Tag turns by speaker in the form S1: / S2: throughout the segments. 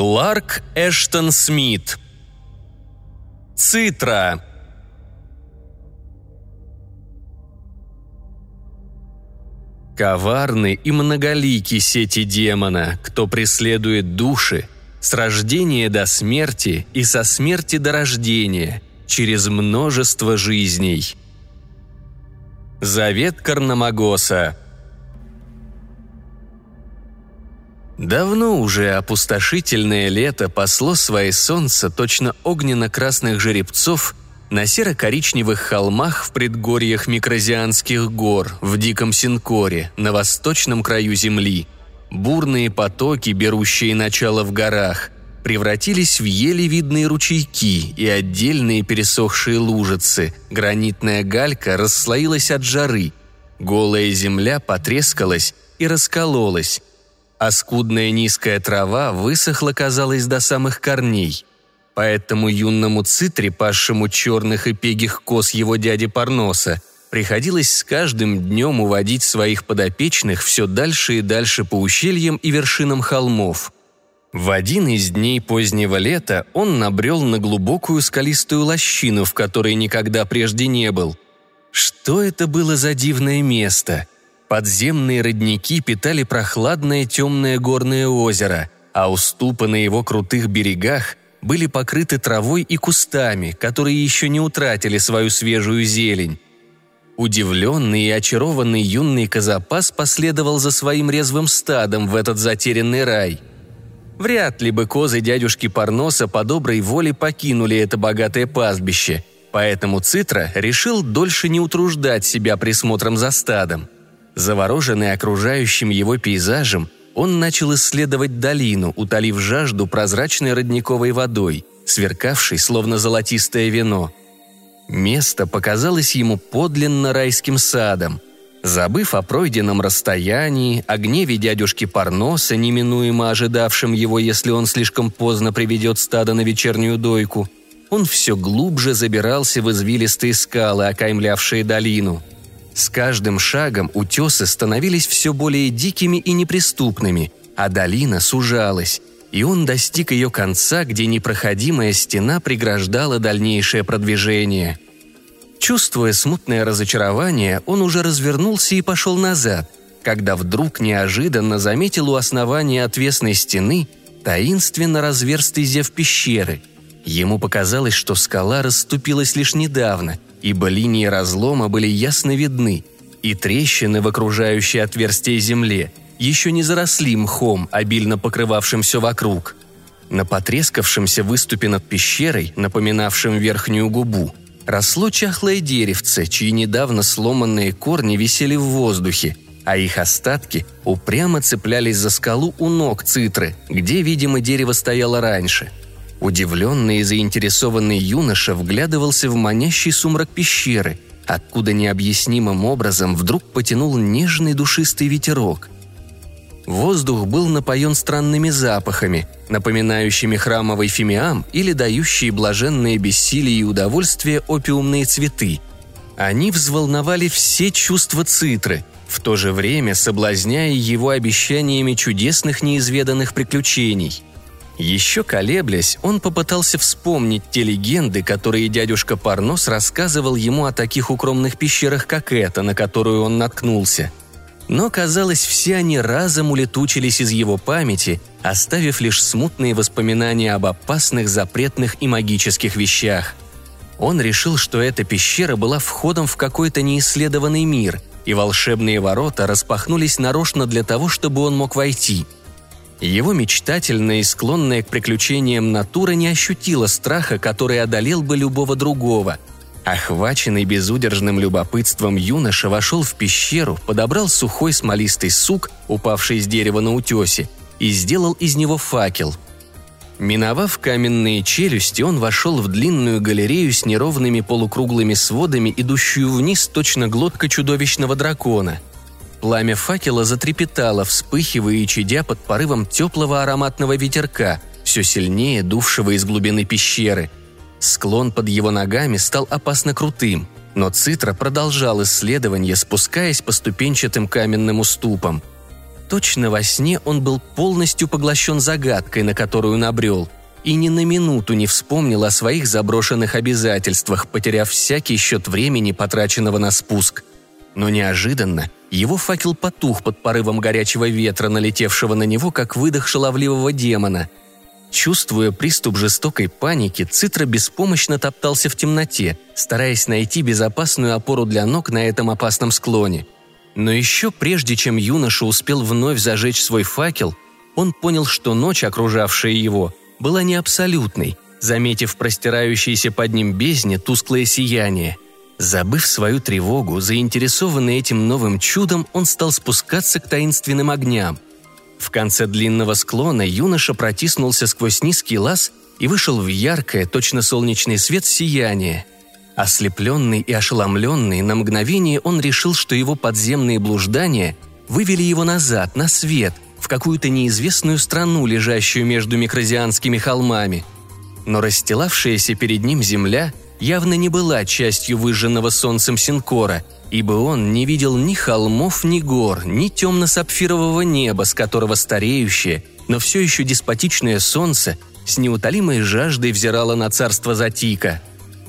S1: Кларк Эштон Смит. Цитра. Коварны и многолики сети демона, кто преследует души, с рождения до смерти и со смерти до рождения, через множество жизней. Завет Карнамагоса Давно уже опустошительное лето пасло свои солнца точно огненно-красных жеребцов на серо-коричневых холмах в предгорьях Микрозианских гор, в Диком Синкоре, на восточном краю земли. Бурные потоки, берущие начало в горах, превратились в еле видные ручейки и отдельные пересохшие лужицы. Гранитная галька расслоилась от жары. Голая земля потрескалась и раскололась, а скудная низкая трава высохла, казалось, до самых корней – Поэтому юному цитре, пасшему черных и пегих коз его дяди Парноса, приходилось с каждым днем уводить своих подопечных все дальше и дальше по ущельям и вершинам холмов. В один из дней позднего лета он набрел на глубокую скалистую лощину, в которой никогда прежде не был. Что это было за дивное место? Подземные родники питали прохладное темное горное озеро, а уступы на его крутых берегах были покрыты травой и кустами, которые еще не утратили свою свежую зелень. Удивленный и очарованный юный Казапас последовал за своим резвым стадом в этот затерянный рай. Вряд ли бы козы дядюшки Парноса по доброй воле покинули это богатое пастбище, поэтому Цитра решил дольше не утруждать себя присмотром за стадом. Завороженный окружающим его пейзажем – он начал исследовать долину, утолив жажду прозрачной родниковой водой, сверкавшей словно золотистое вино. Место показалось ему подлинно райским садом. Забыв о пройденном расстоянии, о гневе дядюшки Парноса, неминуемо ожидавшем его, если он слишком поздно приведет стадо на вечернюю дойку, он все глубже забирался в извилистые скалы, окаймлявшие долину – с каждым шагом утесы становились все более дикими и неприступными, а долина сужалась, и он достиг ее конца, где непроходимая стена преграждала дальнейшее продвижение. Чувствуя смутное разочарование, он уже развернулся и пошел назад, когда вдруг неожиданно заметил у основания отвесной стены таинственно разверстый зев пещеры. Ему показалось, что скала расступилась лишь недавно – ибо линии разлома были ясно видны, и трещины в окружающей отверстие земле еще не заросли мхом, обильно покрывавшим все вокруг. На потрескавшемся выступе над пещерой, напоминавшем верхнюю губу, росло чахлое деревце, чьи недавно сломанные корни висели в воздухе, а их остатки упрямо цеплялись за скалу у ног цитры, где, видимо, дерево стояло раньше – Удивленный и заинтересованный юноша вглядывался в манящий сумрак пещеры, откуда необъяснимым образом вдруг потянул нежный душистый ветерок. Воздух был напоен странными запахами, напоминающими храмовый фимиам или дающие блаженное бессилие и удовольствие опиумные цветы. Они взволновали все чувства цитры, в то же время соблазняя его обещаниями чудесных неизведанных приключений – еще колеблясь, он попытался вспомнить те легенды, которые дядюшка Парнос рассказывал ему о таких укромных пещерах, как эта, на которую он наткнулся. Но, казалось, все они разом улетучились из его памяти, оставив лишь смутные воспоминания об опасных, запретных и магических вещах. Он решил, что эта пещера была входом в какой-то неисследованный мир, и волшебные ворота распахнулись нарочно для того, чтобы он мог войти – его мечтательная и склонная к приключениям натура не ощутила страха, который одолел бы любого другого. Охваченный безудержным любопытством юноша вошел в пещеру, подобрал сухой смолистый сук, упавший с дерева на утесе, и сделал из него факел. Миновав каменные челюсти, он вошел в длинную галерею с неровными полукруглыми сводами, идущую вниз точно глотка чудовищного дракона – Пламя факела затрепетало, вспыхивая и чадя под порывом теплого ароматного ветерка, все сильнее дувшего из глубины пещеры. Склон под его ногами стал опасно крутым, но Цитра продолжал исследование, спускаясь по ступенчатым каменным уступам. точно во сне он был полностью поглощен загадкой, на которую набрел, и ни на минуту не вспомнил о своих заброшенных обязательствах, потеряв всякий счет времени, потраченного на спуск. Но неожиданно его факел потух под порывом горячего ветра, налетевшего на него, как выдох шаловливого демона. Чувствуя приступ жестокой паники, Цитра беспомощно топтался в темноте, стараясь найти безопасную опору для ног на этом опасном склоне. Но еще прежде, чем юноша успел вновь зажечь свой факел, он понял, что ночь, окружавшая его, была не абсолютной, заметив простирающееся под ним бездне тусклое сияние. Забыв свою тревогу, заинтересованный этим новым чудом, он стал спускаться к таинственным огням – в конце длинного склона юноша протиснулся сквозь низкий лаз и вышел в яркое, точно солнечный свет, сияние. Ослепленный и ошеломленный, на мгновение он решил, что его подземные блуждания вывели его назад, на свет, в какую-то неизвестную страну, лежащую между микрозианскими холмами. Но расстилавшаяся перед ним земля явно не была частью выжженного солнцем Синкора – ибо он не видел ни холмов, ни гор, ни темно-сапфирового неба, с которого стареющее, но все еще деспотичное солнце с неутолимой жаждой взирало на царство Затика.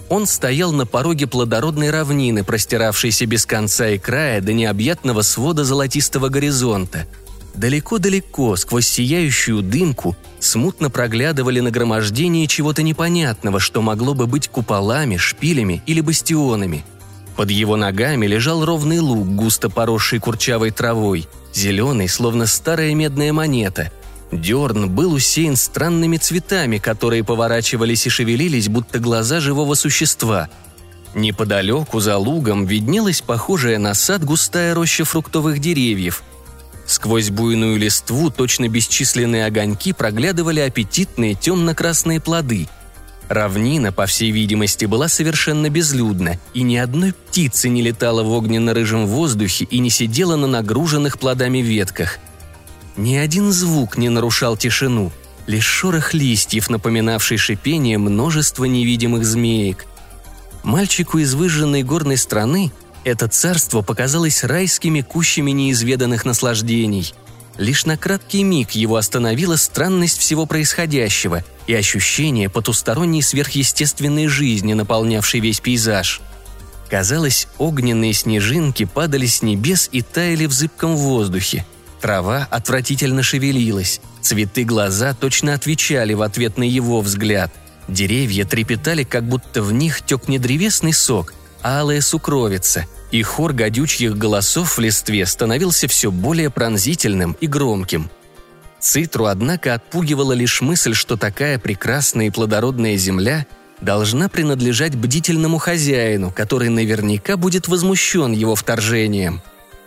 S1: Он стоял на пороге плодородной равнины, простиравшейся без конца и края до необъятного свода золотистого горизонта. Далеко-далеко, сквозь сияющую дымку, смутно проглядывали нагромождение чего-то непонятного, что могло бы быть куполами, шпилями или бастионами – под его ногами лежал ровный луг, густо поросший курчавой травой, зеленый, словно старая медная монета. Дерн был усеян странными цветами, которые поворачивались и шевелились, будто глаза живого существа. Неподалеку, за лугом, виднелась похожая на сад густая роща фруктовых деревьев. Сквозь буйную листву точно бесчисленные огоньки проглядывали аппетитные темно-красные плоды – Равнина, по всей видимости, была совершенно безлюдна, и ни одной птицы не летала в огненно-рыжем воздухе и не сидела на нагруженных плодами ветках. Ни один звук не нарушал тишину, лишь шорох листьев, напоминавший шипение множества невидимых змеек. Мальчику из выжженной горной страны это царство показалось райскими кущами неизведанных наслаждений – Лишь на краткий миг его остановила странность всего происходящего и ощущение потусторонней сверхъестественной жизни, наполнявшей весь пейзаж. Казалось, огненные снежинки падали с небес и таяли в зыбком воздухе. Трава отвратительно шевелилась, цветы глаза точно отвечали в ответ на его взгляд. Деревья трепетали, как будто в них тек не древесный сок, алая сукровица – и хор гадючьих голосов в листве становился все более пронзительным и громким. Цитру, однако, отпугивала лишь мысль, что такая прекрасная и плодородная земля должна принадлежать бдительному хозяину, который наверняка будет возмущен его вторжением.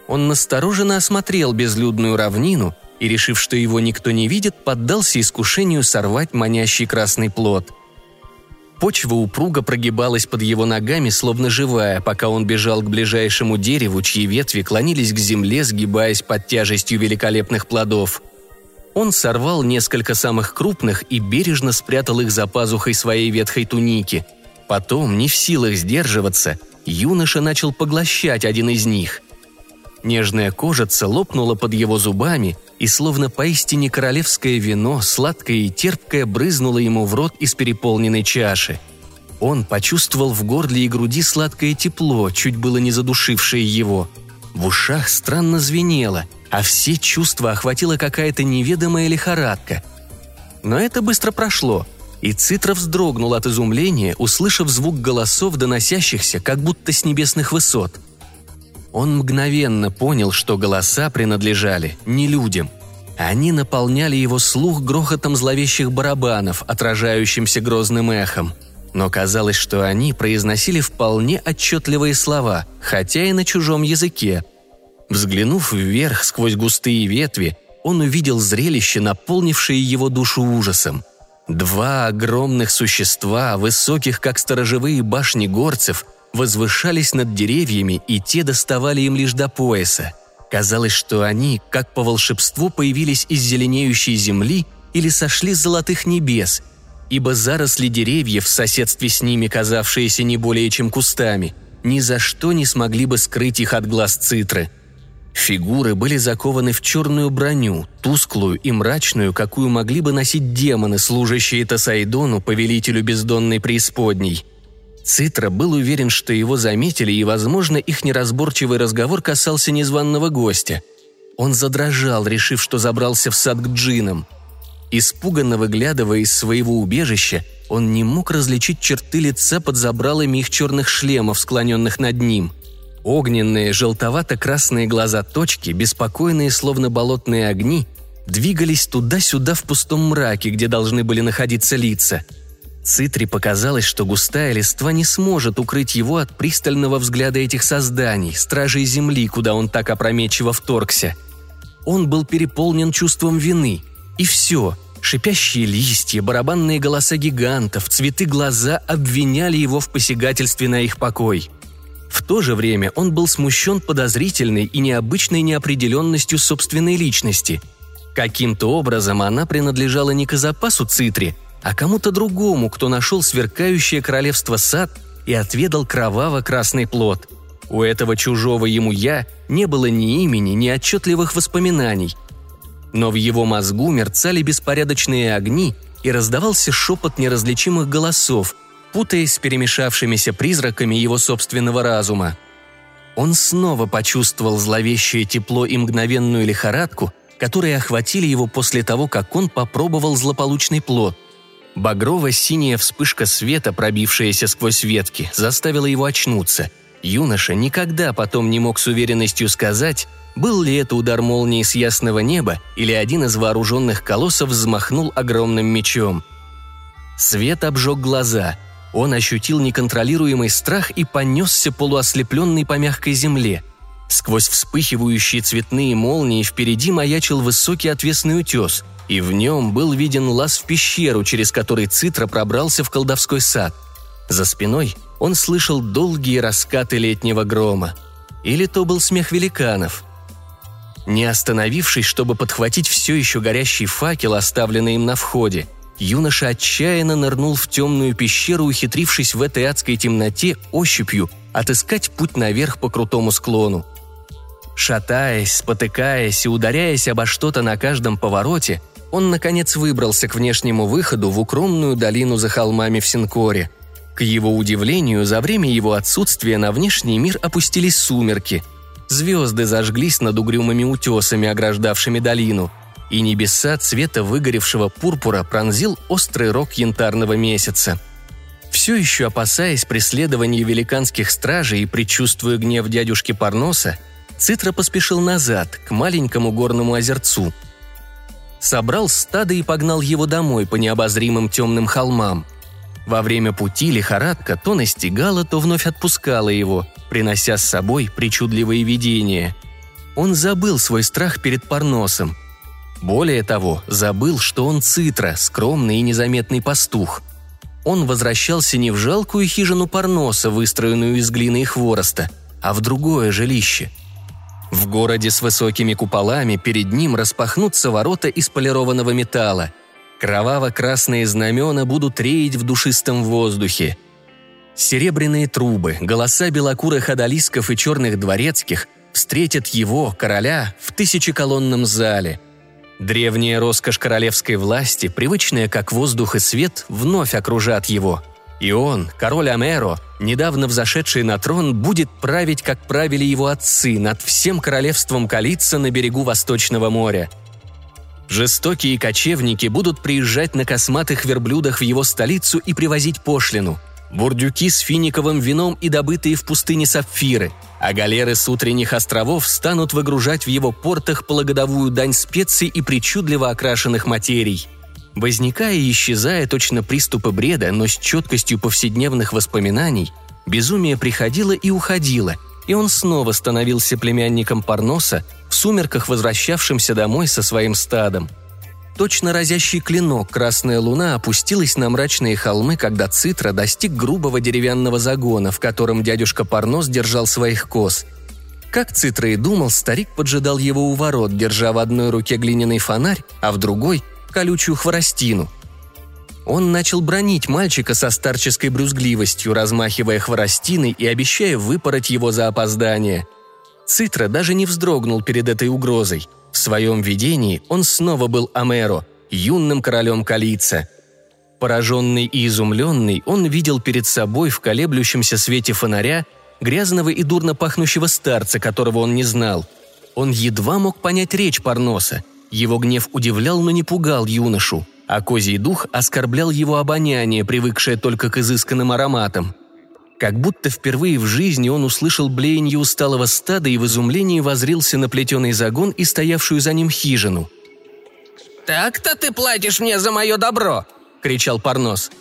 S1: Он настороженно осмотрел безлюдную равнину и, решив, что его никто не видит, поддался искушению сорвать манящий красный плод – Почва упруго прогибалась под его ногами, словно живая, пока он бежал к ближайшему дереву, чьи ветви клонились к земле, сгибаясь под тяжестью великолепных плодов. Он сорвал несколько самых крупных и бережно спрятал их за пазухой своей ветхой туники. Потом, не в силах сдерживаться, юноша начал поглощать один из них. Нежная кожица лопнула под его зубами, и словно поистине королевское вино, сладкое и терпкое, брызнуло ему в рот из переполненной чаши. Он почувствовал в горле и груди сладкое тепло, чуть было не задушившее его. В ушах странно звенело, а все чувства охватила какая-то неведомая лихорадка. Но это быстро прошло, и Цитра вздрогнул от изумления, услышав звук голосов, доносящихся как будто с небесных высот – он мгновенно понял, что голоса принадлежали не людям. Они наполняли его слух грохотом зловещих барабанов, отражающимся грозным эхом. Но казалось, что они произносили вполне отчетливые слова, хотя и на чужом языке. Взглянув вверх сквозь густые ветви, он увидел зрелище, наполнившее его душу ужасом. Два огромных существа, высоких как сторожевые башни горцев, возвышались над деревьями, и те доставали им лишь до пояса. Казалось, что они, как по волшебству, появились из зеленеющей земли или сошли с золотых небес, ибо заросли деревьев в соседстве с ними, казавшиеся не более чем кустами, ни за что не смогли бы скрыть их от глаз цитры. Фигуры были закованы в черную броню, тусклую и мрачную, какую могли бы носить демоны, служащие Тасайдону, повелителю бездонной преисподней. Цитра был уверен, что его заметили, и, возможно, их неразборчивый разговор касался незваного гостя. Он задрожал, решив, что забрался в сад к джинам. Испуганно выглядывая из своего убежища, он не мог различить черты лица под забралами их черных шлемов, склоненных над ним – Огненные, желтовато-красные глаза точки, беспокойные, словно болотные огни, двигались туда-сюда в пустом мраке, где должны были находиться лица. Цитри показалось, что густая листва не сможет укрыть его от пристального взгляда этих созданий, стражей земли, куда он так опрометчиво вторгся. Он был переполнен чувством вины. И все. Шипящие листья, барабанные голоса гигантов, цветы глаза обвиняли его в посягательстве на их покой – в то же время он был смущен подозрительной и необычной неопределенностью собственной личности. Каким-то образом она принадлежала не к запасу Цитри, а кому-то другому, кто нашел сверкающее королевство сад и отведал кроваво-красный плод. У этого чужого ему «я» не было ни имени, ни отчетливых воспоминаний. Но в его мозгу мерцали беспорядочные огни и раздавался шепот неразличимых голосов, путаясь с перемешавшимися призраками его собственного разума. Он снова почувствовал зловещее тепло и мгновенную лихорадку, которые охватили его после того, как он попробовал злополучный плод. Багрово-синяя вспышка света, пробившаяся сквозь ветки, заставила его очнуться. Юноша никогда потом не мог с уверенностью сказать, был ли это удар молнии с ясного неба или один из вооруженных колоссов взмахнул огромным мечом. Свет обжег глаза, он ощутил неконтролируемый страх и понесся полуослепленный по мягкой земле. Сквозь вспыхивающие цветные молнии впереди маячил высокий отвесный утес, и в нем был виден лаз в пещеру, через который Цитра пробрался в колдовской сад. За спиной он слышал долгие раскаты летнего грома. Или то был смех великанов. Не остановившись, чтобы подхватить все еще горящий факел, оставленный им на входе, юноша отчаянно нырнул в темную пещеру, ухитрившись в этой адской темноте ощупью отыскать путь наверх по крутому склону. Шатаясь, спотыкаясь и ударяясь обо что-то на каждом повороте, он, наконец, выбрался к внешнему выходу в укромную долину за холмами в Синкоре. К его удивлению, за время его отсутствия на внешний мир опустились сумерки. Звезды зажглись над угрюмыми утесами, ограждавшими долину – и небеса цвета выгоревшего пурпура пронзил острый рог янтарного месяца. Все еще опасаясь преследования великанских стражей и предчувствуя гнев дядюшки Парноса, Цитра поспешил назад, к маленькому горному озерцу. Собрал стадо и погнал его домой по необозримым темным холмам. Во время пути лихорадка то настигала, то вновь отпускала его, принося с собой причудливые видения. Он забыл свой страх перед Парносом – более того, забыл, что он цитра, скромный и незаметный пастух. Он возвращался не в жалкую хижину Парноса, выстроенную из глины и хвороста, а в другое жилище. В городе с высокими куполами перед ним распахнутся ворота из полированного металла. Кроваво-красные знамена будут реять в душистом воздухе. Серебряные трубы, голоса белокурых одолисков и черных дворецких встретят его, короля, в тысячеколонном зале – Древняя роскошь королевской власти, привычная как воздух и свет, вновь окружат его. И он, король Амеро, недавно взошедший на трон, будет править, как правили его отцы, над всем королевством Калица на берегу Восточного моря. Жестокие кочевники будут приезжать на косматых верблюдах в его столицу и привозить пошлину – бурдюки с финиковым вином и добытые в пустыне сапфиры, а галеры с утренних островов станут выгружать в его портах пологодовую дань специй и причудливо окрашенных материй. Возникая и исчезая точно приступы бреда, но с четкостью повседневных воспоминаний, безумие приходило и уходило, и он снова становился племянником Парноса, в сумерках возвращавшимся домой со своим стадом – Точно разящий клинок красная луна опустилась на мрачные холмы, когда Цитра достиг грубого деревянного загона, в котором дядюшка Парнос держал своих коз. Как Цитра и думал, старик поджидал его у ворот, держа в одной руке глиняный фонарь, а в другой – колючую хворостину. Он начал бронить мальчика со старческой брюзгливостью, размахивая хворостиной и обещая выпороть его за опоздание. Цитра даже не вздрогнул перед этой угрозой. В своем видении он снова был Амеро, юным королем Калица. Пораженный и изумленный, он видел перед собой в колеблющемся свете фонаря грязного и дурно пахнущего старца, которого он не знал. Он едва мог понять речь Парноса. Его гнев удивлял, но не пугал юношу, а козий дух оскорблял его обоняние, привыкшее только к изысканным ароматам. Как будто впервые в жизни он услышал блеяние усталого стада и в изумлении возрился на плетеный загон и стоявшую за ним хижину.
S2: «Так-то ты платишь мне за мое добро!» – кричал Парнос.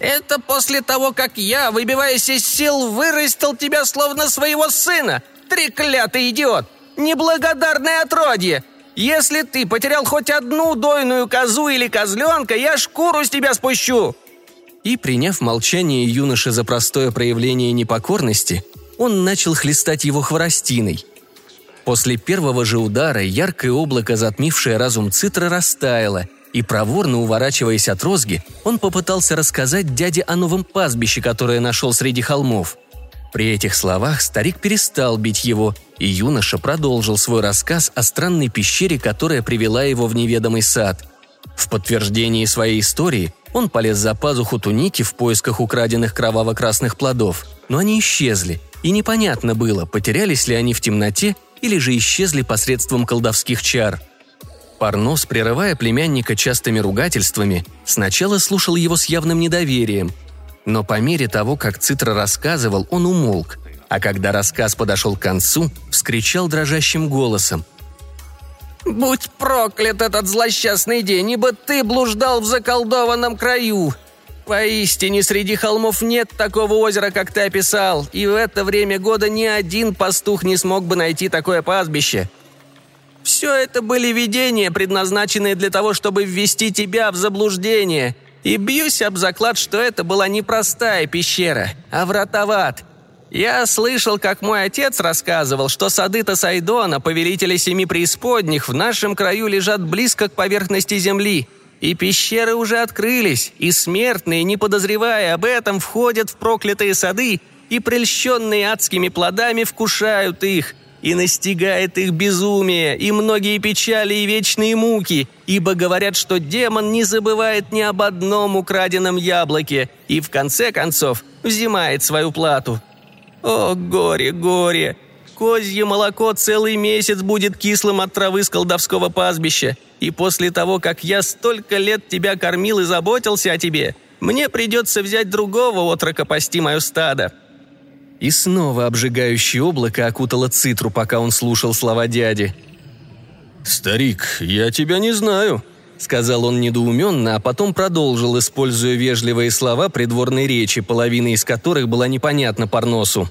S2: Это после того, как я, выбиваясь из сил, вырастил тебя словно своего сына! Треклятый идиот! Неблагодарное отродье! Если ты потерял хоть одну дойную козу или козленка, я шкуру с тебя спущу!»
S1: И, приняв молчание юноши за простое проявление непокорности, он начал хлестать его хворостиной. После первого же удара яркое облако, затмившее разум Цитра, растаяло – и проворно уворачиваясь от розги, он попытался рассказать дяде о новом пастбище, которое нашел среди холмов. При этих словах старик перестал бить его, и юноша продолжил свой рассказ о странной пещере, которая привела его в неведомый сад. В подтверждении своей истории он полез за пазуху туники в поисках украденных кроваво-красных плодов, но они исчезли, и непонятно было, потерялись ли они в темноте или же исчезли посредством колдовских чар – Парнос, прерывая племянника частыми ругательствами, сначала слушал его с явным недоверием. Но по мере того, как Цитра рассказывал, он умолк, а когда рассказ подошел к концу, вскричал дрожащим голосом.
S2: «Будь проклят этот злосчастный день, ибо ты блуждал в заколдованном краю!» Поистине, среди холмов нет такого озера, как ты описал, и в это время года ни один пастух не смог бы найти такое пастбище. Все это были видения, предназначенные для того, чтобы ввести тебя в заблуждение. И бьюсь об заклад, что это была не простая пещера, а врата в ад. Я слышал, как мой отец рассказывал, что сады Тасайдона, повелителя семи преисподних, в нашем краю лежат близко к поверхности земли. И пещеры уже открылись, и смертные, не подозревая об этом, входят в проклятые сады и, прельщенные адскими плодами, вкушают их – и настигает их безумие, и многие печали и вечные муки, ибо говорят, что демон не забывает ни об одном украденном яблоке и, в конце концов, взимает свою плату. О, горе, горе! Козье молоко целый месяц будет кислым от травы с колдовского пастбища, и после того, как я столько лет тебя кормил и заботился о тебе, мне придется взять другого отрока пасти мое стадо.
S1: И снова обжигающее облако окутало Цитру, пока он слушал слова дяди.
S3: «Старик, я тебя не знаю», — сказал он недоуменно, а потом продолжил, используя вежливые слова придворной речи, половина из которых была непонятна Парносу.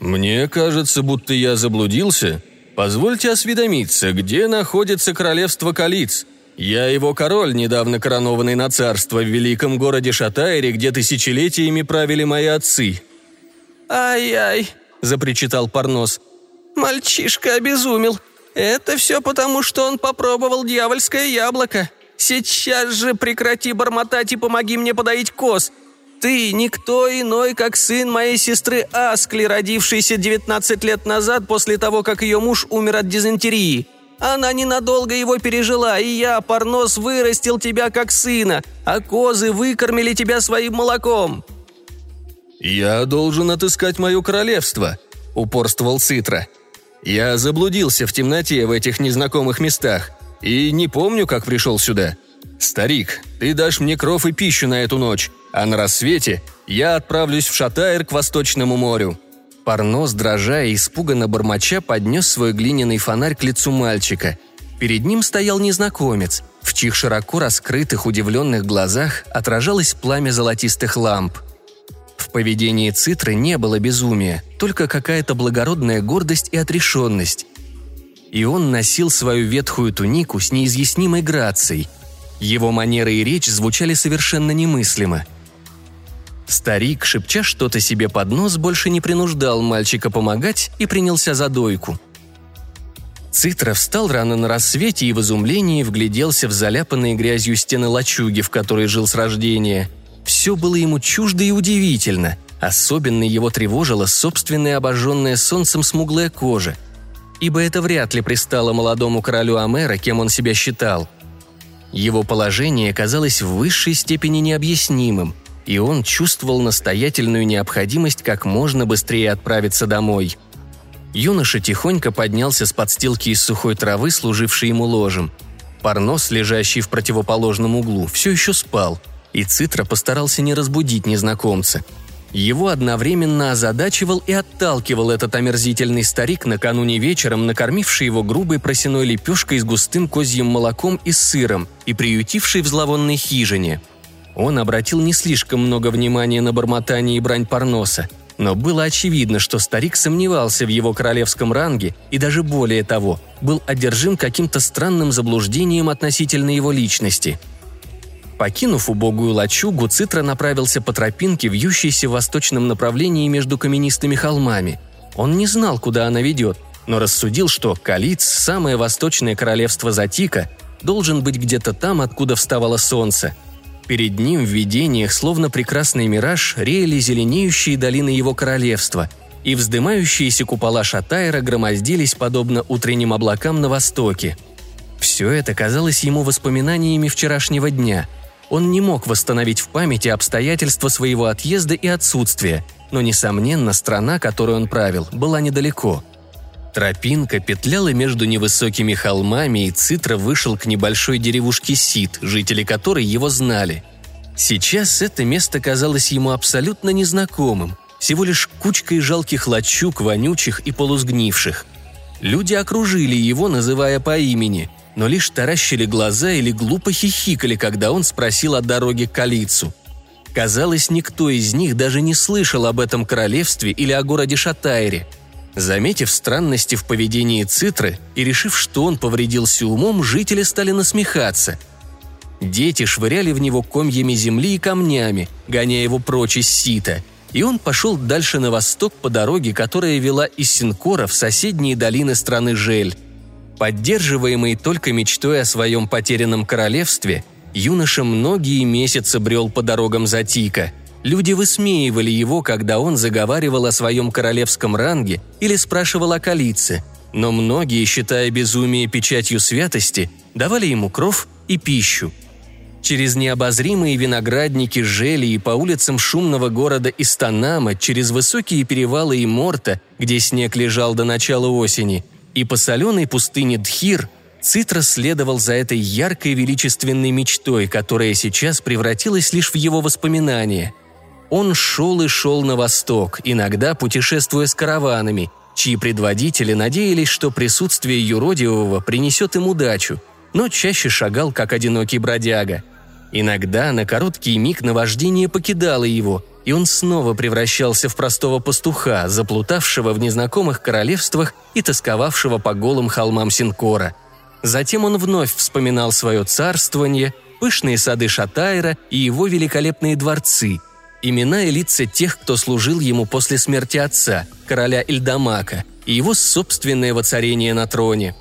S3: «Мне кажется, будто я заблудился. Позвольте осведомиться, где находится королевство Калиц? Я его король, недавно коронованный на царство в великом городе Шатайре, где тысячелетиями правили мои отцы.
S2: «Ай-ай!» – запричитал Парнос. «Мальчишка обезумел. Это все потому, что он попробовал дьявольское яблоко. Сейчас же прекрати бормотать и помоги мне подоить коз. Ты никто иной, как сын моей сестры Аскли, родившийся 19 лет назад после того, как ее муж умер от дизентерии. Она ненадолго его пережила, и я, Парнос, вырастил тебя как сына, а козы выкормили тебя своим молоком.
S3: «Я должен отыскать мое королевство», — упорствовал Цитра. «Я заблудился в темноте в этих незнакомых местах и не помню, как пришел сюда. Старик, ты дашь мне кров и пищу на эту ночь, а на рассвете я отправлюсь в Шатайр к Восточному морю».
S1: Парнос, дрожа и испуганно бормоча, поднес свой глиняный фонарь к лицу мальчика. Перед ним стоял незнакомец, в чьих широко раскрытых удивленных глазах отражалось пламя золотистых ламп – в поведении Цитры не было безумия, только какая-то благородная гордость и отрешенность. И он носил свою ветхую тунику с неизъяснимой грацией. Его манеры и речь звучали совершенно немыслимо. Старик, шепча что-то себе под нос, больше не принуждал мальчика помогать и принялся за дойку. Цитра встал рано на рассвете и в изумлении вгляделся в заляпанные грязью стены лачуги, в которой жил с рождения – все было ему чуждо и удивительно. Особенно его тревожила собственная обожженная солнцем смуглая кожа, ибо это вряд ли пристало молодому королю Амера, кем он себя считал. Его положение казалось в высшей степени необъяснимым, и он чувствовал настоятельную необходимость как можно быстрее отправиться домой. Юноша тихонько поднялся с подстилки из сухой травы, служившей ему ложем. Парнос, лежащий в противоположном углу, все еще спал, и Цитра постарался не разбудить незнакомца – его одновременно озадачивал и отталкивал этот омерзительный старик, накануне вечером накормивший его грубой просеной лепешкой с густым козьим молоком и сыром и приютивший в зловонной хижине. Он обратил не слишком много внимания на бормотание и брань Парноса, но было очевидно, что старик сомневался в его королевском ранге и даже более того, был одержим каким-то странным заблуждением относительно его личности – Покинув убогую лачугу, Цитра направился по тропинке, вьющейся в восточном направлении между каменистыми холмами. Он не знал, куда она ведет, но рассудил, что Калиц, самое восточное королевство Затика, должен быть где-то там, откуда вставало солнце. Перед ним в видениях, словно прекрасный мираж, реяли зеленеющие долины его королевства, и вздымающиеся купола Шатайра громоздились подобно утренним облакам на востоке. Все это казалось ему воспоминаниями вчерашнего дня – он не мог восстановить в памяти обстоятельства своего отъезда и отсутствия, но, несомненно, страна, которую он правил, была недалеко. Тропинка петляла между невысокими холмами, и Цитра вышел к небольшой деревушке Сид, жители которой его знали. Сейчас это место казалось ему абсолютно незнакомым, всего лишь кучкой жалких лачуг, вонючих и полусгнивших. Люди окружили его, называя по имени – но лишь таращили глаза или глупо хихикали, когда он спросил о дороге к Калицу. Казалось, никто из них даже не слышал об этом королевстве или о городе Шатайре. Заметив странности в поведении Цитры и решив, что он повредился умом, жители стали насмехаться. Дети швыряли в него комьями земли и камнями, гоняя его прочь из сита, и он пошел дальше на восток по дороге, которая вела из Синкора в соседние долины страны Жель. Поддерживаемый только мечтой о своем потерянном королевстве, юноша многие месяцы брел по дорогам Затика. Люди высмеивали его, когда он заговаривал о своем королевском ранге или спрашивал о Калице, но многие, считая безумие печатью святости, давали ему кров и пищу. Через необозримые виноградники жели и по улицам шумного города Истанама, через высокие перевалы и Морта, где снег лежал до начала осени – и по соленой пустыне Дхир Цитра следовал за этой яркой величественной мечтой, которая сейчас превратилась лишь в его воспоминания. Он шел и шел на восток, иногда путешествуя с караванами, чьи предводители надеялись, что присутствие юродивого принесет им удачу, но чаще шагал как одинокий бродяга. Иногда на короткий миг наваждение покидало его – и он снова превращался в простого пастуха, заплутавшего в незнакомых королевствах и тосковавшего по голым холмам Синкора. Затем он вновь вспоминал свое царствование, пышные сады Шатайра и его великолепные дворцы, имена и лица тех, кто служил ему после смерти отца, короля Ильдамака, и его собственное воцарение на троне.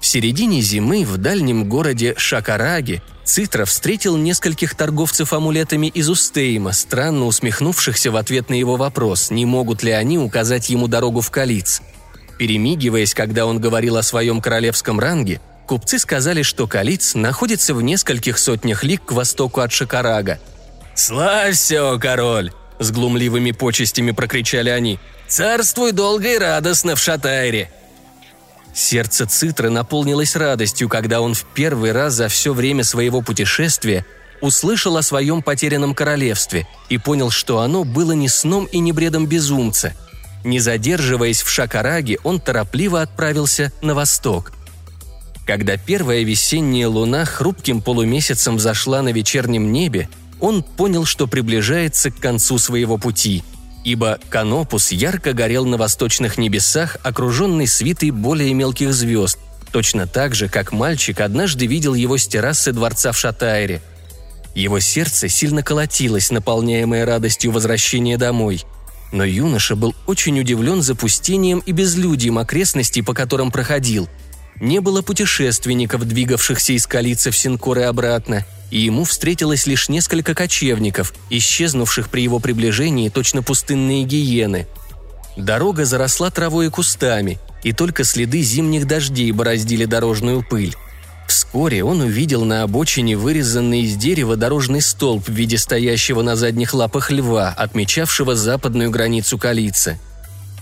S1: В середине зимы в дальнем городе Шакараге Цитра встретил нескольких торговцев амулетами из Устейма, странно усмехнувшихся в ответ на его вопрос, не могут ли они указать ему дорогу в Калиц. Перемигиваясь, когда он говорил о своем королевском ранге, купцы сказали, что Калиц находится в нескольких сотнях лиг к востоку от Шакарага. «Славься, король!» – с глумливыми почестями прокричали они. «Царствуй долго и радостно в Шатайре!» Сердце Цитры наполнилось радостью, когда он в первый раз за все время своего путешествия услышал о своем потерянном королевстве и понял, что оно было не сном и не бредом безумца. Не задерживаясь в Шакараге, он торопливо отправился на восток. Когда первая весенняя луна хрупким полумесяцем взошла на вечернем небе, он понял, что приближается к концу своего пути – ибо Канопус ярко горел на восточных небесах, окруженный свитой более мелких звезд, точно так же, как мальчик однажды видел его с террасы дворца в Шатайре. Его сердце сильно колотилось, наполняемое радостью возвращения домой. Но юноша был очень удивлен запустением и безлюдием окрестностей, по которым проходил. Не было путешественников, двигавшихся из Калицы в Синкор и обратно – и ему встретилось лишь несколько кочевников, исчезнувших при его приближении точно пустынные гиены. Дорога заросла травой и кустами, и только следы зимних дождей бороздили дорожную пыль. Вскоре он увидел на обочине вырезанный из дерева дорожный столб в виде стоящего на задних лапах льва, отмечавшего западную границу Калицы.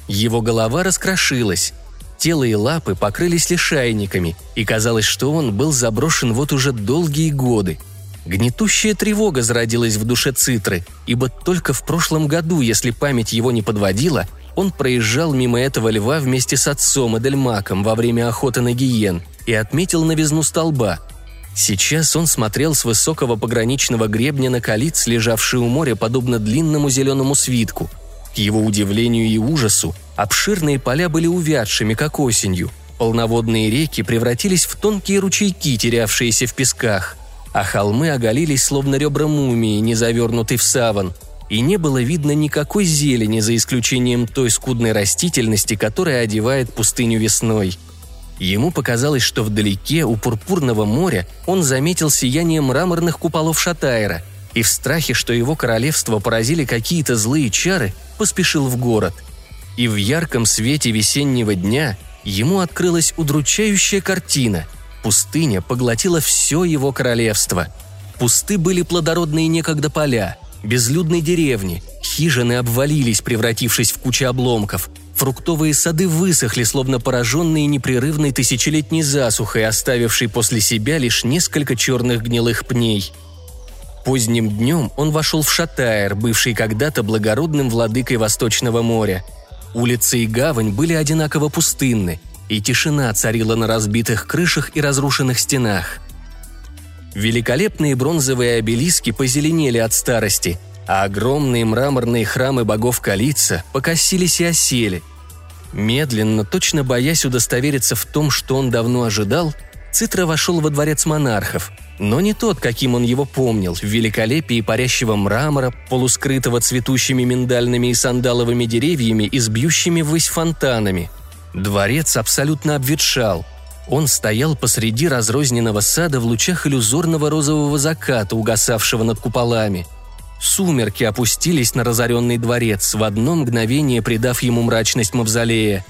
S1: Его голова раскрошилась, тело и лапы покрылись лишайниками, и казалось, что он был заброшен вот уже долгие годы. Гнетущая тревога зародилась в душе Цитры, ибо только в прошлом году, если память его не подводила, он проезжал мимо этого льва вместе с отцом и Дельмаком во время охоты на гиен – и отметил новизну столба. Сейчас он смотрел с высокого пограничного гребня на калиц, лежавший у моря, подобно длинному зеленому свитку. К его удивлению и ужасу, обширные поля были увядшими, как осенью. Полноводные реки превратились в тонкие ручейки, терявшиеся в песках, а холмы оголились, словно ребра мумии, не завернутый в саван, и не было видно никакой зелени, за исключением той скудной растительности, которая одевает пустыню весной – Ему показалось, что вдалеке, у Пурпурного моря, он заметил сияние мраморных куполов Шатайра и в страхе, что его королевство поразили какие-то злые чары, поспешил в город. И в ярком свете весеннего дня ему открылась удручающая картина. Пустыня поглотила все его королевство. Пусты были плодородные некогда поля, безлюдные деревни, хижины обвалились, превратившись в кучу обломков – Фруктовые сады высохли, словно пораженные непрерывной тысячелетней засухой, оставившей после себя лишь несколько черных гнилых пней. Поздним днем он вошел в Шатайр, бывший когда-то благородным владыкой Восточного моря. Улицы и гавань были одинаково пустынны, и тишина царила на разбитых крышах и разрушенных стенах. Великолепные бронзовые обелиски позеленели от старости – а огромные мраморные храмы богов Калица покосились и осели. Медленно, точно боясь удостовериться в том, что он давно ожидал, Цитра вошел во дворец монархов, но не тот, каким он его помнил, в великолепии парящего мрамора, полускрытого цветущими миндальными и сандаловыми деревьями и с бьющими ввысь фонтанами. Дворец абсолютно обветшал. Он стоял посреди разрозненного сада в лучах иллюзорного розового заката, угасавшего над куполами – Сумерки опустились на разоренный дворец, в одно мгновение придав ему мрачность мавзолея.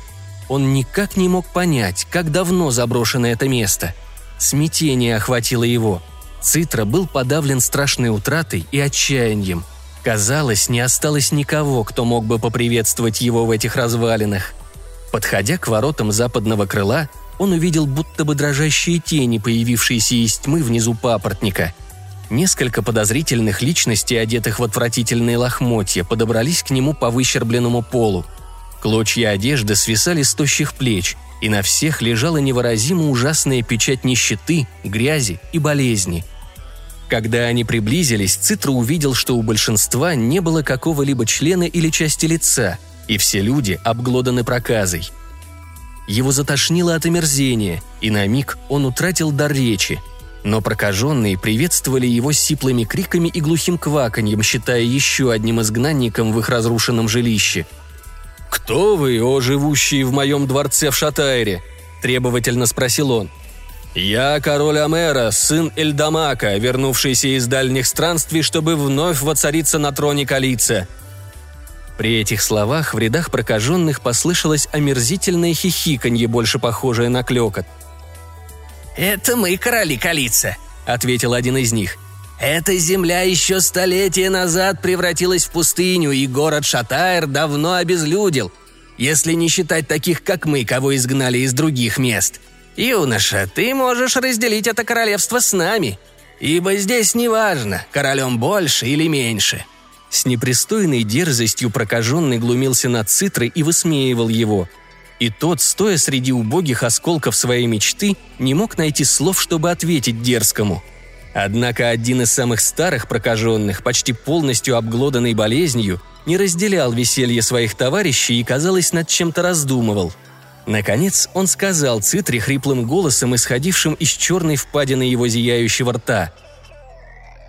S1: Он никак не мог понять, как давно заброшено это место. Смятение охватило его. Цитра был подавлен страшной утратой и отчаянием. Казалось, не осталось никого, кто мог бы поприветствовать его в этих развалинах. Подходя к воротам западного крыла, он увидел будто бы дрожащие тени, появившиеся из тьмы внизу папоротника – Несколько подозрительных личностей, одетых в отвратительные лохмотья, подобрались к нему по выщербленному полу. Клочья одежды свисали с тощих плеч, и на всех лежала невыразимо ужасная печать нищеты, грязи и болезни. Когда они приблизились, Цитра увидел, что у большинства не было какого-либо члена или части лица, и все люди обглоданы проказой. Его затошнило от омерзения, и на миг он утратил дар речи – но прокаженные приветствовали его сиплыми криками и глухим кваканьем, считая еще одним изгнанником в их разрушенном жилище. «Кто вы, о живущие в моем дворце в Шатайре?» – требовательно спросил он. «Я король Амера, сын Эльдамака, вернувшийся из дальних странствий, чтобы вновь воцариться на троне Калица». При этих словах в рядах прокаженных послышалось омерзительное хихиканье, больше похожее на клекот –
S2: «Это мы короли Калица», — ответил один из них. «Эта земля еще столетия назад превратилась в пустыню, и город Шатайр давно обезлюдил, если не считать таких, как мы, кого изгнали из других мест. Юноша, ты можешь разделить это королевство с нами, ибо здесь неважно, королем больше или меньше».
S1: С непристойной дерзостью прокаженный глумился над Цитрой и высмеивал его — и тот, стоя среди убогих осколков своей мечты, не мог найти слов, чтобы ответить дерзкому. Однако один из самых старых прокаженных, почти полностью обглоданный болезнью, не разделял веселье своих товарищей и, казалось, над чем-то раздумывал. Наконец он сказал Цитре хриплым голосом, исходившим из черной впадины его зияющего рта.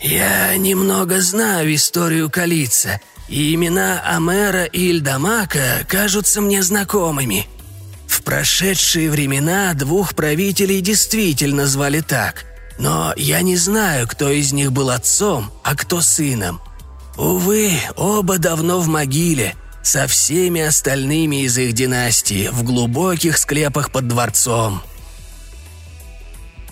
S2: «Я немного знаю историю Калица, и имена Амера и Ильдамака кажутся мне знакомыми. В прошедшие времена двух правителей действительно звали так, но я не знаю, кто из них был отцом, а кто сыном. Увы, оба давно в могиле, со всеми остальными из их династии, в глубоких склепах под дворцом».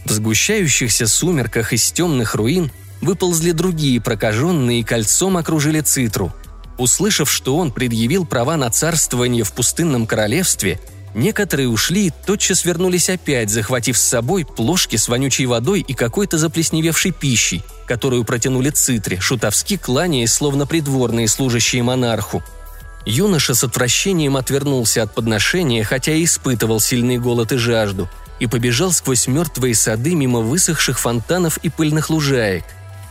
S1: В сгущающихся сумерках из темных руин выползли другие прокаженные и кольцом окружили Цитру. Услышав, что он предъявил права на царствование в пустынном королевстве, некоторые ушли и тотчас вернулись опять, захватив с собой плошки с вонючей водой и какой-то заплесневевшей пищей, которую протянули Цитре, шутовски кланяясь, словно придворные служащие монарху. Юноша с отвращением отвернулся от подношения, хотя и испытывал сильный голод и жажду – и побежал сквозь мертвые сады мимо высохших фонтанов и пыльных лужаек.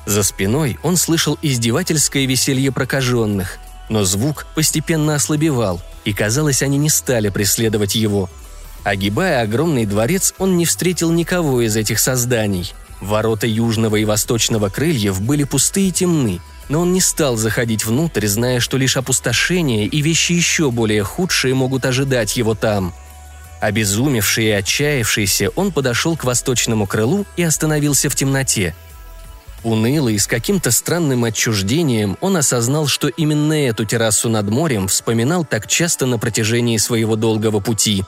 S1: За спиной он слышал издевательское веселье прокаженных, но звук постепенно ослабевал, и, казалось, они не стали преследовать его. Огибая огромный дворец, он не встретил никого из этих созданий. Ворота южного и восточного крыльев были пустые и темны, но он не стал заходить внутрь, зная, что лишь опустошение и вещи еще более худшие могут ожидать его там – Обезумевший и отчаявшийся, он подошел к восточному крылу и остановился в темноте. Унылый, с каким-то странным отчуждением, он осознал, что именно эту террасу над морем вспоминал так часто на протяжении своего долгого пути.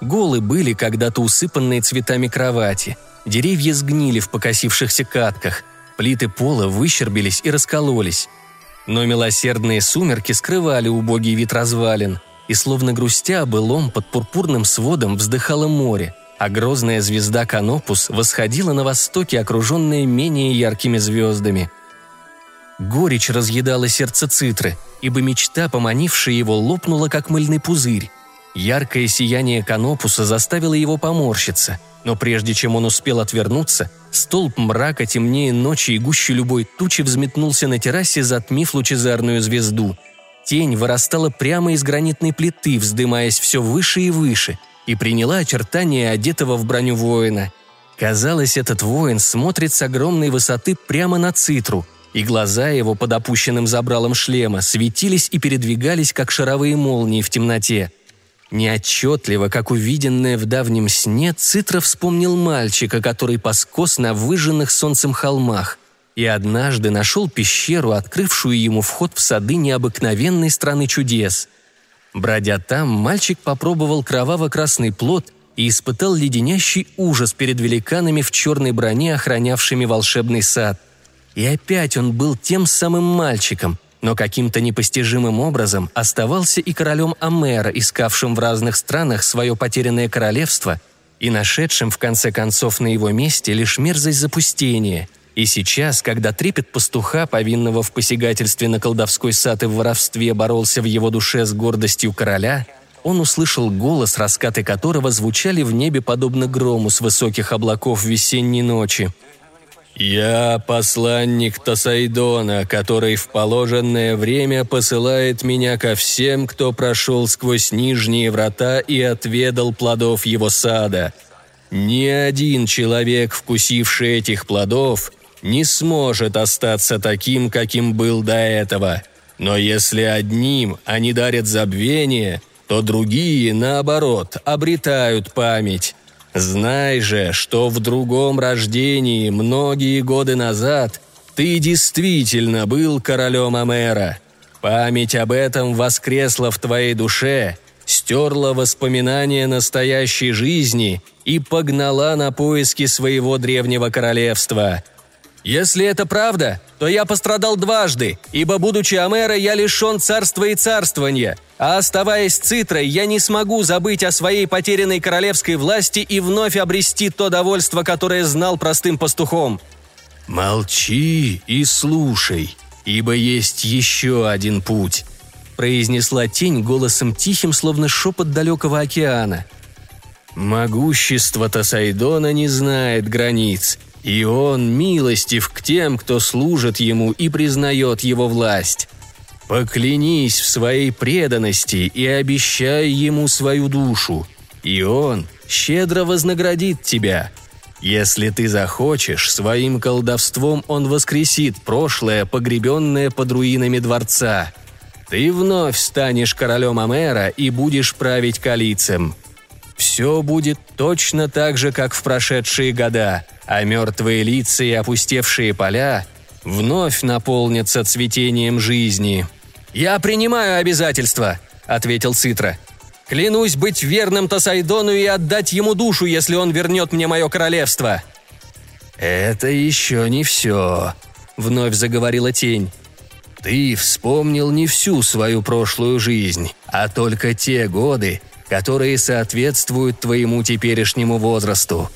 S1: Голы были когда-то усыпанные цветами кровати, деревья сгнили в покосившихся катках, плиты пола выщербились и раскололись. Но милосердные сумерки скрывали убогий вид развалин – и словно грустя о былом под пурпурным сводом вздыхало море, а грозная звезда Канопус восходила на востоке, окруженная менее яркими звездами. Горечь разъедала сердце Цитры, ибо мечта, поманившая его, лопнула, как мыльный пузырь. Яркое сияние Канопуса заставило его поморщиться, но прежде чем он успел отвернуться, столб мрака темнее ночи и гуще любой тучи взметнулся на террасе, затмив лучезарную звезду – Тень вырастала прямо из гранитной плиты, вздымаясь все выше и выше, и приняла очертания одетого в броню воина. Казалось, этот воин смотрит с огромной высоты прямо на цитру, и глаза его под опущенным забралом шлема светились и передвигались, как шаровые молнии в темноте. Неотчетливо, как увиденное в давнем сне, Цитра вспомнил мальчика, который паскос на выжженных солнцем холмах – и однажды нашел пещеру, открывшую ему вход в сады необыкновенной страны чудес. Бродя там, мальчик попробовал кроваво-красный плод и испытал леденящий ужас перед великанами в черной броне, охранявшими волшебный сад. И опять он был тем самым мальчиком, но каким-то непостижимым образом оставался и королем Амера, искавшим в разных странах свое потерянное королевство и нашедшим в конце концов на его месте лишь мерзость запустения – и сейчас, когда трепет пастуха, повинного в посягательстве на колдовской сад и в воровстве, боролся в его душе с гордостью короля, он услышал голос, раскаты которого звучали в небе подобно грому с высоких облаков весенней ночи. «Я посланник Тосайдона, который в положенное время посылает меня ко всем, кто прошел сквозь нижние врата и отведал плодов его сада. Ни один человек, вкусивший этих плодов, не сможет остаться таким, каким был до этого. Но если одним они дарят забвение, то другие, наоборот, обретают память. Знай же, что в другом рождении многие годы назад ты действительно был королем Амера. Память об этом воскресла в твоей душе, стерла воспоминания настоящей жизни и погнала на поиски своего древнего королевства – если это правда, то я пострадал дважды, ибо, будучи Амера, я лишен царства и царствования, а оставаясь Цитрой, я не смогу забыть о своей потерянной королевской власти и вновь обрести то довольство, которое знал простым пастухом».
S2: «Молчи и слушай, ибо есть еще один путь», произнесла тень голосом тихим, словно шепот далекого океана. «Могущество Тасайдона не знает границ, и он милостив к тем, кто служит ему и признает его власть. Поклянись в своей преданности и обещай ему свою душу, и он щедро вознаградит тебя. Если ты захочешь, своим колдовством он воскресит прошлое, погребенное под руинами дворца. Ты вновь станешь королем Амера и будешь править калицем.
S1: Все будет точно так же, как в прошедшие года, а мертвые лица и опустевшие поля вновь наполнятся цветением жизни. «Я принимаю обязательства», — ответил Цитра. «Клянусь быть верным Тасайдону и отдать ему душу, если он вернет мне мое королевство». «Это еще не все», — вновь заговорила тень. «Ты вспомнил не всю свою прошлую жизнь, а только те годы, которые соответствуют твоему теперешнему возрасту.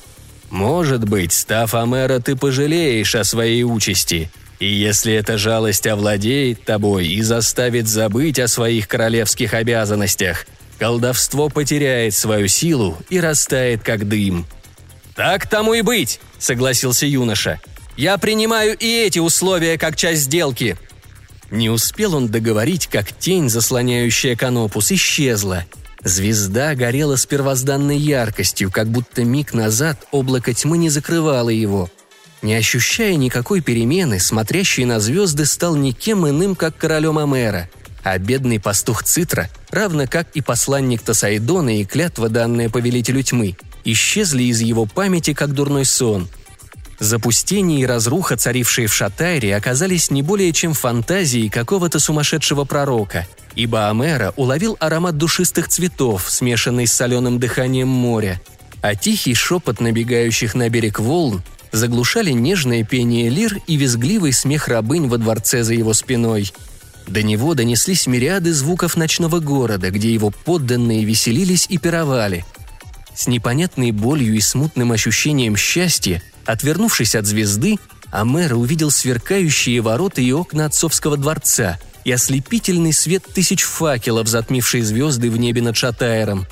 S1: Может быть, став Амера, ты пожалеешь о своей участи, и если эта жалость овладеет тобой и заставит забыть о своих королевских обязанностях, колдовство потеряет свою силу и растает как дым». «Так тому и быть», — согласился юноша. «Я принимаю и эти условия как часть сделки». Не успел он договорить, как тень, заслоняющая канопус, исчезла — Звезда горела с первозданной яркостью, как будто миг назад облако тьмы не закрывало его. Не ощущая никакой перемены, смотрящий на звезды стал никем иным, как королем Амера, а бедный пастух Цитра, равно как и посланник Тасайдона и клятва, данная повелителю тьмы, исчезли из его памяти, как дурной сон. Запустение и разруха, царившие в Шатайре, оказались не более чем фантазией какого-то сумасшедшего пророка – ибо Амера уловил аромат душистых цветов, смешанный с соленым дыханием моря, а тихий шепот набегающих на берег волн заглушали нежное пение лир и визгливый смех рабынь во дворце за его спиной. До него донеслись мириады звуков ночного города, где его подданные веселились и пировали. С непонятной болью и смутным ощущением счастья, отвернувшись от звезды, Амера увидел сверкающие ворота и окна отцовского дворца – и ослепительный свет тысяч факелов, затмивший звезды в небе над Шатайром.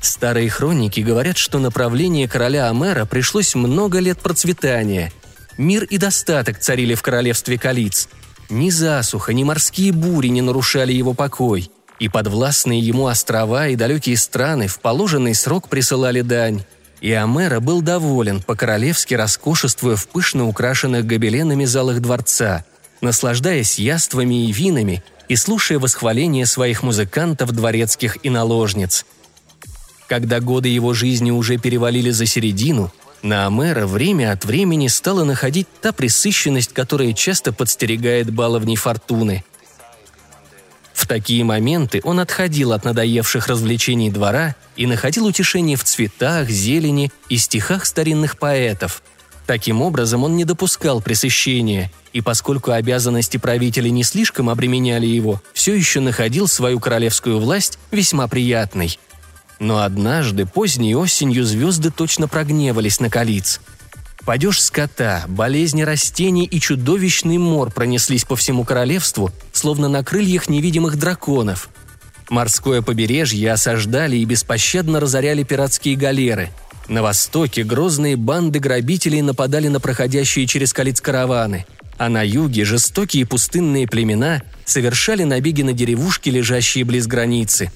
S1: Старые хроники говорят, что направление короля Амера пришлось много лет процветания. Мир и достаток царили в королевстве Калиц. Ни засуха, ни морские бури не нарушали его покой, и подвластные ему острова и далекие страны в положенный срок присылали дань. И Амера был доволен, по-королевски роскошествуя в пышно украшенных гобеленами залах дворца – наслаждаясь яствами и винами и слушая восхваления своих музыкантов, дворецких и наложниц. Когда годы его жизни уже перевалили за середину, на Амера время от времени стала находить та пресыщенность, которая часто подстерегает баловней фортуны. В такие моменты он отходил от надоевших развлечений двора и находил утешение в цветах, зелени и стихах старинных поэтов. Таким образом, он не допускал пресыщения, и поскольку обязанности правителя не слишком обременяли его, все еще находил свою королевскую власть весьма приятной. Но однажды, поздней осенью, звезды точно прогневались на Калиц. Падеж скота, болезни растений и чудовищный мор пронеслись по всему королевству, словно на крыльях невидимых драконов. Морское побережье осаждали и беспощадно разоряли пиратские галеры. На востоке грозные банды грабителей нападали на проходящие через Калиц караваны – а на юге жестокие пустынные племена совершали набеги на деревушки, лежащие близ границы.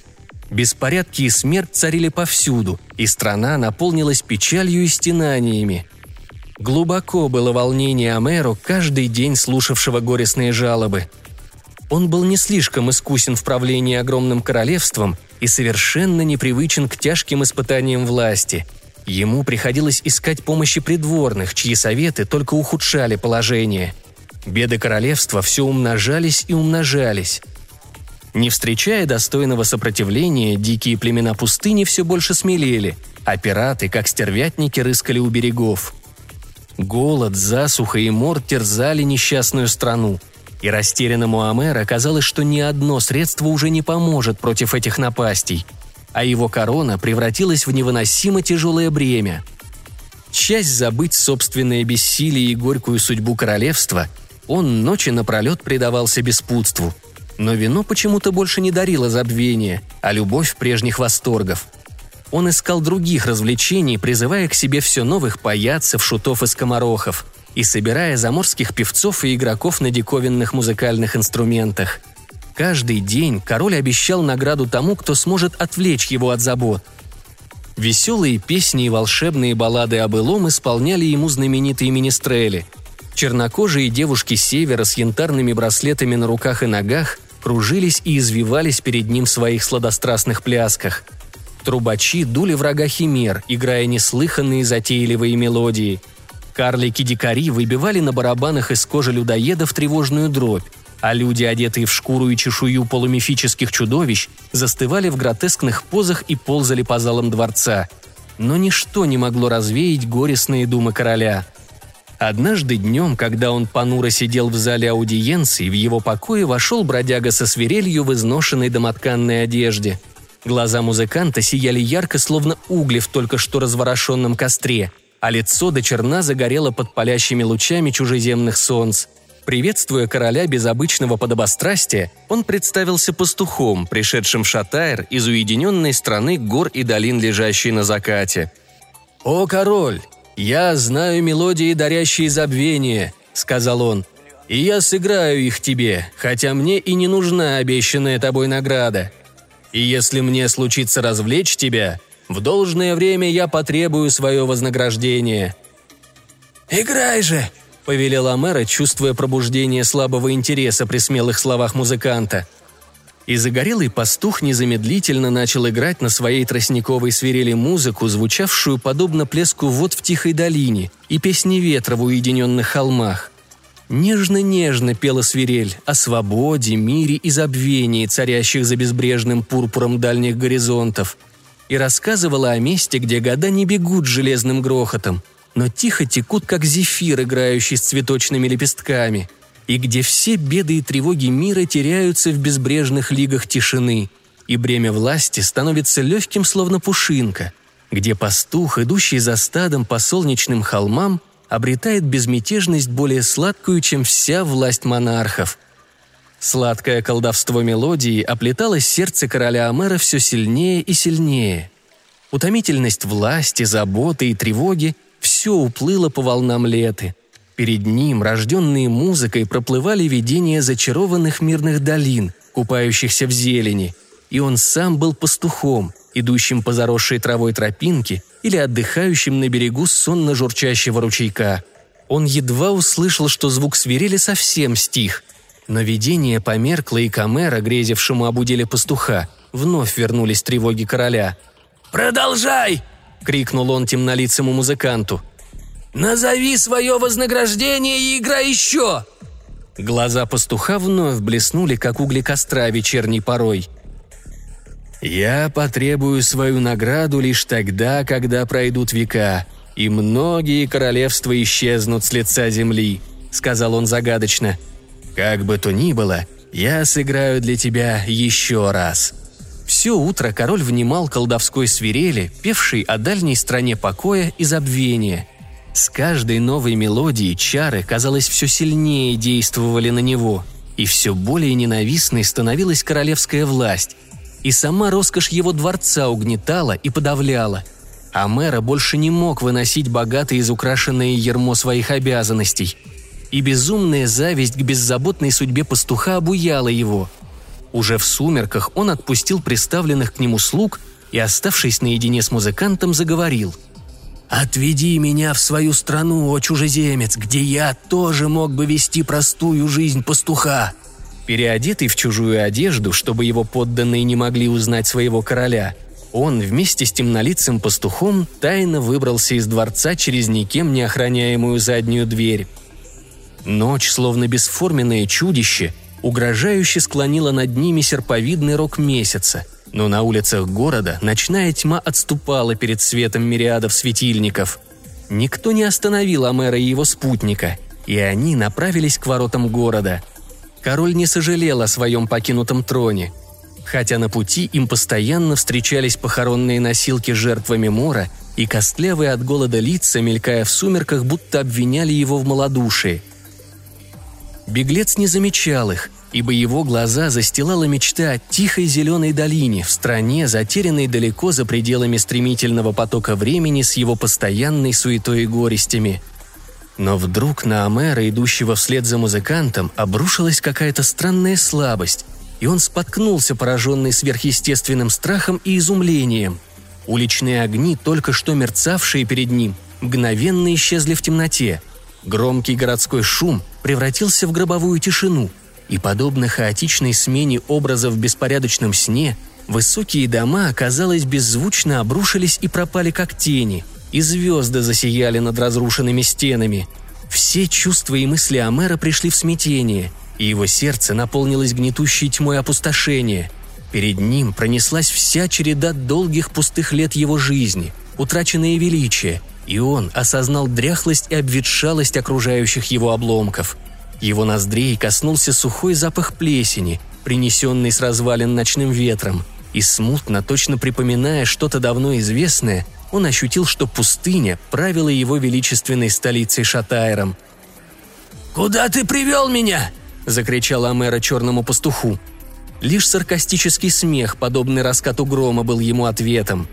S1: Беспорядки и смерть царили повсюду, и страна наполнилась печалью и стенаниями. Глубоко было волнение Амеру, каждый день слушавшего горестные жалобы. Он был не слишком искусен в правлении огромным королевством и совершенно непривычен к тяжким испытаниям власти. Ему приходилось искать помощи придворных, чьи советы только ухудшали положение – Беды королевства все умножались и умножались. Не встречая достойного сопротивления, дикие племена пустыни все больше смелели, а пираты, как стервятники, рыскали у берегов. Голод, засуха и мор терзали несчастную страну, и растерянному Амера казалось, что ни одно средство уже не поможет против этих напастей, а его корона превратилась в невыносимо тяжелое бремя. Часть забыть собственное бессилие и горькую судьбу королевства – он ночи напролет предавался беспутству. Но вино почему-то больше не дарило забвения, а любовь прежних восторгов. Он искал других развлечений, призывая к себе все новых паяцев, шутов и скоморохов, и собирая заморских певцов и игроков на диковинных музыкальных инструментах. Каждый день король обещал награду тому, кто сможет отвлечь его от забот. Веселые песни и волшебные баллады о былом исполняли ему знаменитые министрели – Чернокожие девушки севера с янтарными браслетами на руках и ногах кружились и извивались перед ним в своих сладострастных плясках. Трубачи дули врага химер, играя неслыханные затейливые мелодии. Карлики-дикари выбивали на барабанах из кожи людоедов тревожную дробь, а люди, одетые в шкуру и чешую полумифических чудовищ, застывали в гротескных позах и ползали по залам дворца. Но ничто не могло развеять горестные думы короля. Однажды днем, когда он понуро сидел в зале аудиенции, в его покое вошел бродяга со свирелью в изношенной домотканной одежде. Глаза музыканта сияли ярко, словно угли в только что разворошенном костре, а лицо до черна загорело под палящими лучами чужеземных солнц. Приветствуя короля без обычного подобострастия, он представился пастухом, пришедшим в Шатайр из уединенной страны гор и долин, лежащей на закате. «О, король! Я знаю мелодии, дарящие забвение», — сказал он. «И я сыграю их тебе, хотя мне и не нужна обещанная тобой награда. И если мне случится развлечь тебя, в должное время я потребую свое вознаграждение». «Играй же!» – повелела мэра, чувствуя пробуждение слабого интереса при смелых словах музыканта. И загорелый пастух незамедлительно начал играть на своей тростниковой свирели музыку, звучавшую подобно плеску вод в тихой долине и песни ветра в уединенных холмах. Нежно-нежно пела свирель о свободе, мире и забвении, царящих за безбрежным пурпуром дальних горизонтов, и рассказывала о месте, где года не бегут железным грохотом – но тихо текут, как зефир, играющий с цветочными лепестками, и где все беды и тревоги мира теряются в безбрежных лигах тишины, и бремя власти становится легким, словно пушинка, где пастух, идущий за стадом по солнечным холмам, обретает безмятежность более сладкую, чем вся власть монархов. Сладкое колдовство мелодии оплетало сердце короля Амера все сильнее и сильнее. Утомительность власти, заботы и тревоги все уплыло по волнам леты. Перед ним, рожденные музыкой, проплывали видения зачарованных мирных долин, купающихся в зелени. И он сам был пастухом, идущим по заросшей травой тропинке или отдыхающим на берегу сонно журчащего ручейка. Он едва услышал, что звук свирели совсем стих. Но видение померкло, и Камера, грезившему об пастуха, вновь вернулись тревоги короля. «Продолжай!» — крикнул он темнолицему музыканту. «Назови свое вознаграждение и играй еще!» Глаза пастуха вновь блеснули, как угли костра вечерней порой. «Я потребую свою награду лишь тогда, когда пройдут века, и многие королевства исчезнут с лица земли», — сказал он загадочно. «Как бы то ни было, я сыграю для тебя еще раз». Все утро король внимал колдовской свирели, певшей о дальней стране покоя и забвения. С каждой новой мелодией чары, казалось, все сильнее действовали на него, и все более ненавистной становилась королевская власть. И сама роскошь его дворца угнетала и подавляла. А мэра больше не мог выносить богатое изукрашенное ермо своих обязанностей. И безумная зависть к беззаботной судьбе пастуха обуяла его – уже в сумерках он отпустил приставленных к нему слуг и, оставшись наедине с музыкантом, заговорил. «Отведи меня в свою страну, о чужеземец, где я тоже мог бы вести простую жизнь пастуха!» Переодетый в чужую одежду, чтобы его подданные не могли узнать своего короля, он вместе с темнолицым пастухом тайно выбрался из дворца через никем не охраняемую заднюю дверь. Ночь, словно бесформенное чудище, угрожающе склонила над ними серповидный рог месяца, но на улицах города ночная тьма отступала перед светом мириадов светильников. Никто не остановил Амера и его спутника, и они направились к воротам города. Король не сожалел о своем покинутом троне, хотя на пути им постоянно встречались похоронные носилки жертвами мора и костлявые от голода лица, мелькая в сумерках, будто обвиняли его в малодушии – Беглец не замечал их, ибо его глаза застилала мечта о тихой зеленой долине в стране, затерянной далеко за пределами стремительного потока времени с его постоянной суетой и горестями. Но вдруг на Амера, идущего вслед за музыкантом, обрушилась какая-то странная слабость, и он споткнулся, пораженный сверхъестественным страхом и изумлением. Уличные огни, только что мерцавшие перед ним, мгновенно исчезли в темноте – Громкий городской шум превратился в гробовую тишину, и, подобно хаотичной смене образов в беспорядочном сне, Высокие дома, казалось, беззвучно обрушились и пропали как тени, и звезды засияли над разрушенными стенами. Все чувства и мысли Амера пришли в смятение, и его сердце наполнилось гнетущей тьмой опустошения. Перед ним пронеслась вся череда долгих пустых лет его жизни, утраченное величие, и он осознал дряхлость и обветшалость окружающих его обломков. Его ноздрей коснулся сухой запах плесени, принесенный с развалин ночным ветром – и смутно, точно припоминая что-то давно известное, он ощутил, что пустыня правила его величественной столицей Шатайром.
S2: «Куда ты привел меня?»
S1: – закричал Амера черному пастуху. Лишь саркастический смех, подобный раскату грома, был ему ответом.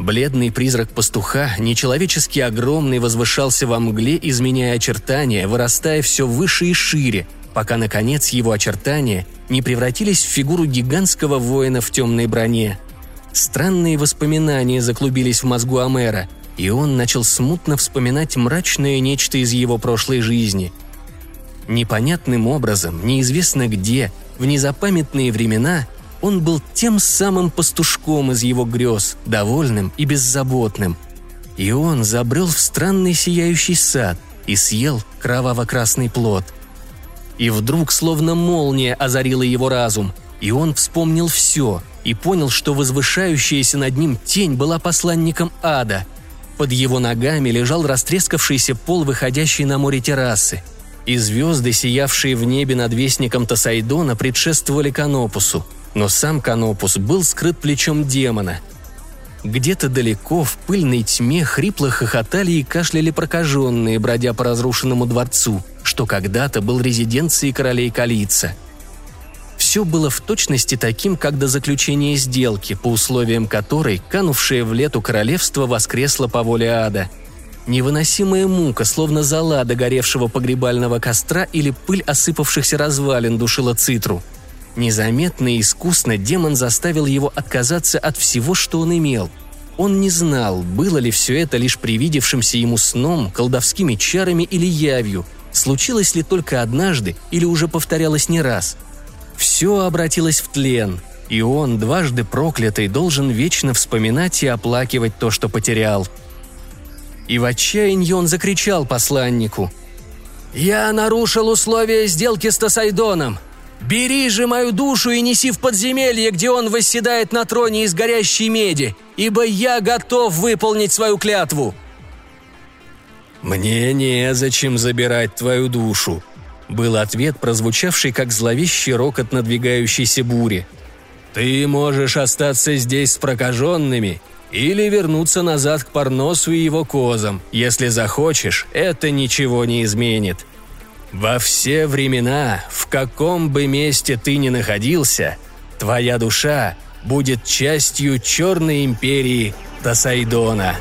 S1: Бледный призрак пастуха, нечеловечески огромный, возвышался во мгле, изменяя очертания, вырастая все выше и шире, пока, наконец, его очертания не превратились в фигуру гигантского воина в темной броне. Странные воспоминания заклубились в мозгу Амера, и он начал смутно вспоминать мрачное нечто из его прошлой жизни. Непонятным образом, неизвестно где, в незапамятные времена он был тем самым пастушком из его грез, довольным и беззаботным. И он забрел в странный сияющий сад и съел кроваво-красный плод – и вдруг словно молния озарила его разум, и он вспомнил все и понял, что возвышающаяся над ним тень была посланником ада. Под его ногами лежал растрескавшийся пол, выходящий на море террасы. И звезды, сиявшие в небе над вестником Тасайдона, предшествовали Канопусу. Но сам Канопус был скрыт плечом демона – где-то далеко, в пыльной тьме, хрипло хохотали и кашляли прокаженные, бродя по разрушенному дворцу, что когда-то был резиденцией королей Калица. Все было в точности таким, как до заключения сделки, по условиям которой канувшее в лету королевство воскресло по воле ада. Невыносимая мука, словно зола догоревшего погребального костра или пыль осыпавшихся развалин душила цитру – Незаметно и искусно демон заставил его отказаться от всего, что он имел. Он не знал, было ли все это лишь привидевшимся ему сном, колдовскими чарами или явью, случилось ли только однажды или уже повторялось не раз. Все обратилось в тлен, и он, дважды проклятый, должен вечно вспоминать и оплакивать то, что потерял. И в отчаянии он закричал посланнику. «Я нарушил условия сделки с Тосайдоном. Бери же мою душу и неси в подземелье, где он восседает на троне из горящей меди, ибо я готов выполнить свою клятву».
S3: «Мне незачем забирать твою душу», — был ответ, прозвучавший как зловещий рокот надвигающейся бури. «Ты можешь остаться здесь с прокаженными или вернуться назад к Парносу и его козам. Если захочешь, это ничего не изменит. Во все времена, в каком бы месте ты ни находился, твоя душа будет частью Черной империи Тасайдона.